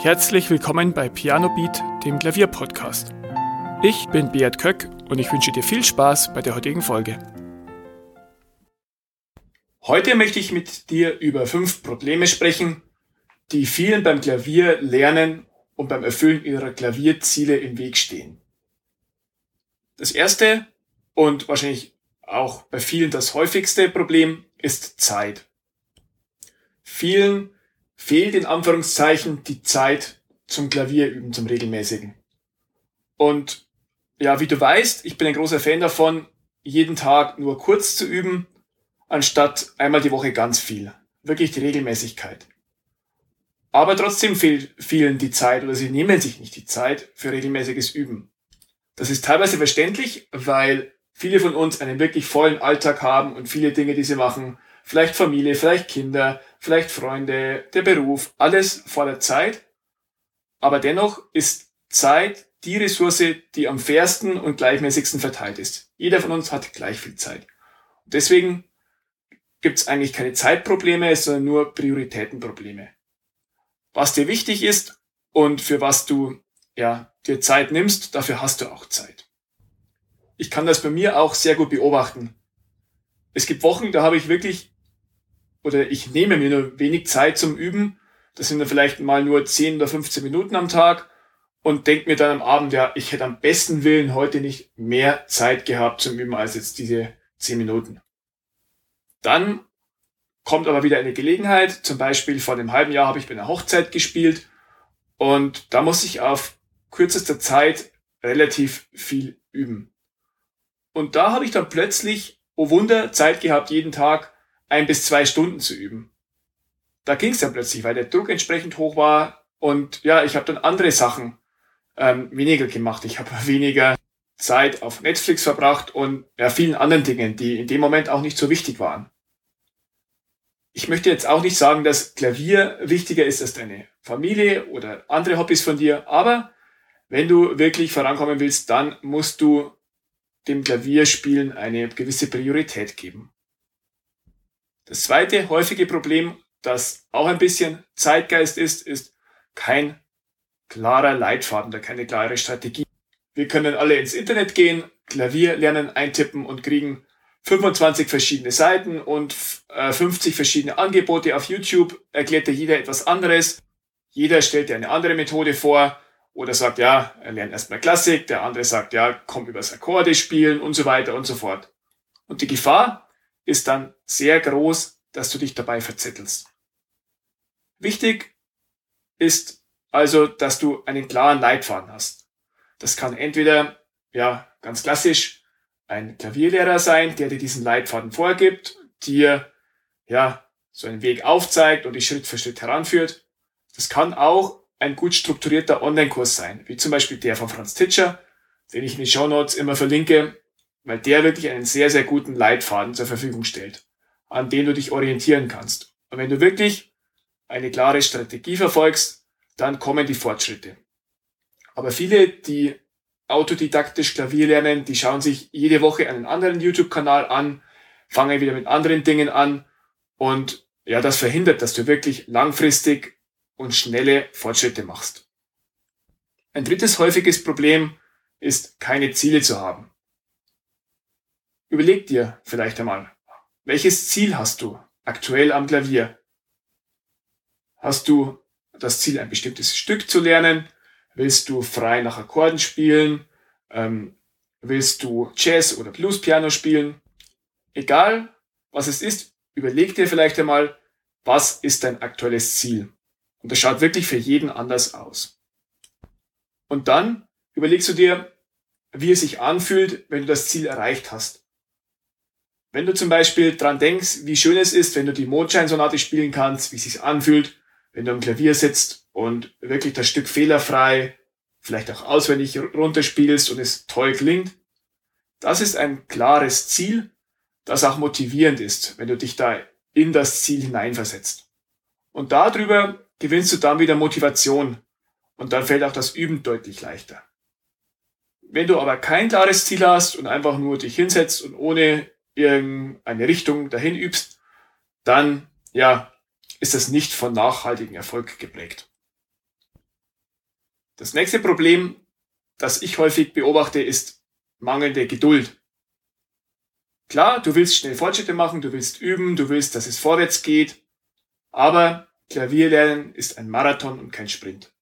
Herzlich willkommen bei Piano Beat, dem Klavierpodcast. Ich bin Beat Köck und ich wünsche dir viel Spaß bei der heutigen Folge. Heute möchte ich mit dir über fünf Probleme sprechen, die vielen beim Klavier lernen und beim Erfüllen ihrer Klavierziele im Weg stehen. Das erste und wahrscheinlich auch bei vielen das häufigste Problem ist Zeit. Vielen fehlt in Anführungszeichen die Zeit zum Klavierüben, zum regelmäßigen. Und ja, wie du weißt, ich bin ein großer Fan davon, jeden Tag nur kurz zu üben, anstatt einmal die Woche ganz viel. Wirklich die Regelmäßigkeit. Aber trotzdem fehlt vielen die Zeit oder sie nehmen sich nicht die Zeit für regelmäßiges Üben. Das ist teilweise verständlich, weil viele von uns einen wirklich vollen Alltag haben und viele Dinge, die sie machen, vielleicht Familie, vielleicht Kinder, vielleicht Freunde, der Beruf, alles vor der Zeit. Aber dennoch ist Zeit die Ressource, die am fairsten und gleichmäßigsten verteilt ist. Jeder von uns hat gleich viel Zeit. Und deswegen gibt es eigentlich keine Zeitprobleme, sondern nur Prioritätenprobleme. Was dir wichtig ist und für was du ja, dir Zeit nimmst, dafür hast du auch Zeit. Ich kann das bei mir auch sehr gut beobachten. Es gibt Wochen, da habe ich wirklich oder ich nehme mir nur wenig Zeit zum Üben. Das sind dann vielleicht mal nur 10 oder 15 Minuten am Tag und denke mir dann am Abend, ja, ich hätte am besten Willen heute nicht mehr Zeit gehabt zum Üben als jetzt diese 10 Minuten. Dann kommt aber wieder eine Gelegenheit. Zum Beispiel vor einem halben Jahr habe ich bei einer Hochzeit gespielt und da muss ich auf kürzester Zeit relativ viel üben. Und da habe ich dann plötzlich, oh Wunder, Zeit gehabt, jeden Tag ein bis zwei Stunden zu üben. Da ging es dann plötzlich, weil der Druck entsprechend hoch war und ja, ich habe dann andere Sachen ähm, weniger gemacht. Ich habe weniger Zeit auf Netflix verbracht und ja, vielen anderen Dingen, die in dem Moment auch nicht so wichtig waren. Ich möchte jetzt auch nicht sagen, dass Klavier wichtiger ist als deine Familie oder andere Hobbys von dir, aber wenn du wirklich vorankommen willst, dann musst du dem Klavierspielen eine gewisse Priorität geben. Das zweite häufige Problem, das auch ein bisschen Zeitgeist ist, ist kein klarer Leitfaden oder keine klare Strategie. Wir können alle ins Internet gehen, Klavier lernen, eintippen und kriegen 25 verschiedene Seiten und 50 äh, verschiedene Angebote auf YouTube, erklärt dir jeder etwas anderes. Jeder stellt dir eine andere Methode vor oder sagt, ja, er lernt erstmal Klassik, der andere sagt, ja, komm übers Akkorde spielen und so weiter und so fort. Und die Gefahr, ist dann sehr groß, dass du dich dabei verzettelst. Wichtig ist also, dass du einen klaren Leitfaden hast. Das kann entweder, ja, ganz klassisch ein Klavierlehrer sein, der dir diesen Leitfaden vorgibt, dir, ja, so einen Weg aufzeigt und dich Schritt für Schritt heranführt. Das kann auch ein gut strukturierter Online-Kurs sein, wie zum Beispiel der von Franz Titscher, den ich in den Show Notes immer verlinke, weil der wirklich einen sehr, sehr guten Leitfaden zur Verfügung stellt, an dem du dich orientieren kannst. Und wenn du wirklich eine klare Strategie verfolgst, dann kommen die Fortschritte. Aber viele, die autodidaktisch Klavier lernen, die schauen sich jede Woche einen anderen YouTube-Kanal an, fangen wieder mit anderen Dingen an und ja, das verhindert, dass du wirklich langfristig und schnelle Fortschritte machst. Ein drittes häufiges Problem ist, keine Ziele zu haben. Überleg dir vielleicht einmal, welches Ziel hast du aktuell am Klavier? Hast du das Ziel, ein bestimmtes Stück zu lernen? Willst du frei nach Akkorden spielen? Ähm, willst du Jazz oder Blues Piano spielen? Egal, was es ist, überleg dir vielleicht einmal, was ist dein aktuelles Ziel? Und das schaut wirklich für jeden anders aus. Und dann überlegst du dir, wie es sich anfühlt, wenn du das Ziel erreicht hast. Wenn du zum Beispiel dran denkst, wie schön es ist, wenn du die Mondscheinsonate spielen kannst, wie es sich anfühlt, wenn du am Klavier sitzt und wirklich das Stück fehlerfrei, vielleicht auch auswendig runterspielst und es toll klingt, das ist ein klares Ziel, das auch motivierend ist, wenn du dich da in das Ziel hineinversetzt. Und darüber gewinnst du dann wieder Motivation und dann fällt auch das Üben deutlich leichter. Wenn du aber kein klares Ziel hast und einfach nur dich hinsetzt und ohne irgendeine Richtung dahin übst, dann, ja, ist das nicht von nachhaltigem Erfolg geprägt. Das nächste Problem, das ich häufig beobachte, ist mangelnde Geduld. Klar, du willst schnell Fortschritte machen, du willst üben, du willst, dass es vorwärts geht, aber Klavierlernen ist ein Marathon und kein Sprint.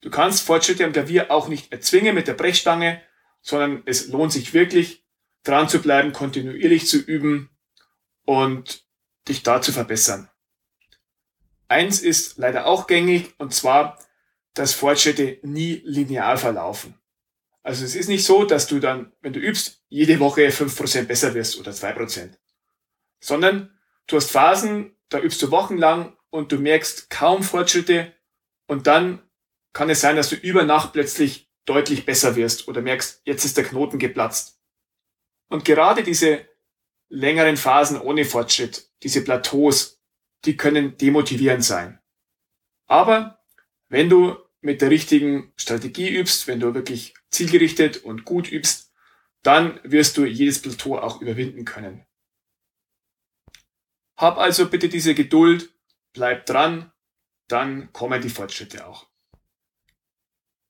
Du kannst Fortschritte am Klavier auch nicht erzwingen mit der Brechstange, sondern es lohnt sich wirklich, dran zu bleiben, kontinuierlich zu üben und dich da zu verbessern. Eins ist leider auch gängig, und zwar, dass Fortschritte nie linear verlaufen. Also es ist nicht so, dass du dann, wenn du übst, jede Woche fünf Prozent besser wirst oder zwei Prozent, sondern du hast Phasen, da übst du wochenlang und du merkst kaum Fortschritte und dann kann es sein, dass du über Nacht plötzlich deutlich besser wirst oder merkst, jetzt ist der Knoten geplatzt. Und gerade diese längeren Phasen ohne Fortschritt, diese Plateaus, die können demotivierend sein. Aber wenn du mit der richtigen Strategie übst, wenn du wirklich zielgerichtet und gut übst, dann wirst du jedes Plateau auch überwinden können. Hab also bitte diese Geduld, bleib dran, dann kommen die Fortschritte auch.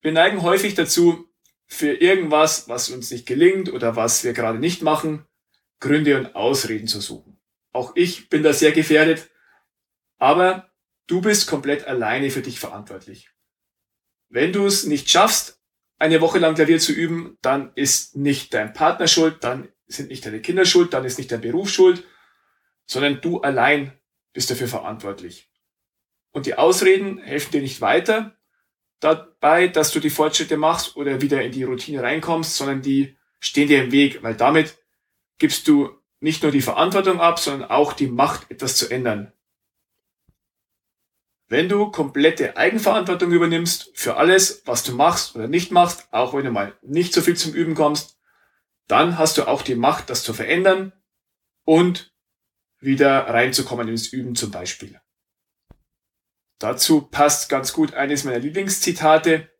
Wir neigen häufig dazu, für irgendwas, was uns nicht gelingt oder was wir gerade nicht machen, Gründe und Ausreden zu suchen. Auch ich bin da sehr gefährdet, aber du bist komplett alleine für dich verantwortlich. Wenn du es nicht schaffst, eine Woche lang Klavier zu üben, dann ist nicht dein Partner schuld, dann sind nicht deine Kinder schuld, dann ist nicht dein Beruf schuld, sondern du allein bist dafür verantwortlich. Und die Ausreden helfen dir nicht weiter dabei, dass du die Fortschritte machst oder wieder in die Routine reinkommst, sondern die stehen dir im Weg, weil damit gibst du nicht nur die Verantwortung ab, sondern auch die Macht, etwas zu ändern. Wenn du komplette Eigenverantwortung übernimmst für alles, was du machst oder nicht machst, auch wenn du mal nicht so viel zum Üben kommst, dann hast du auch die Macht, das zu verändern und wieder reinzukommen ins Üben zum Beispiel. Dazu passt ganz gut eines meiner Lieblingszitate.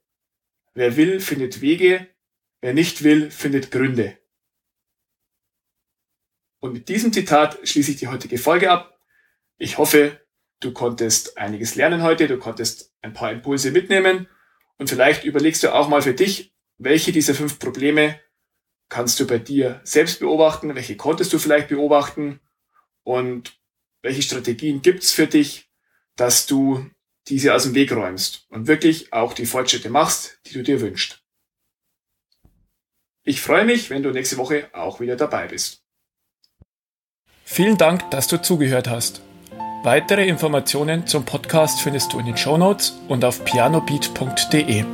Wer will, findet Wege, wer nicht will, findet Gründe. Und mit diesem Zitat schließe ich die heutige Folge ab. Ich hoffe, du konntest einiges lernen heute, du konntest ein paar Impulse mitnehmen und vielleicht überlegst du auch mal für dich, welche dieser fünf Probleme kannst du bei dir selbst beobachten, welche konntest du vielleicht beobachten und welche Strategien gibt's für dich, dass du diese aus dem Weg räumst und wirklich auch die Fortschritte machst, die du dir wünschst. Ich freue mich, wenn du nächste Woche auch wieder dabei bist. Vielen Dank, dass du zugehört hast. Weitere Informationen zum Podcast findest du in den Show Notes und auf pianobeat.de.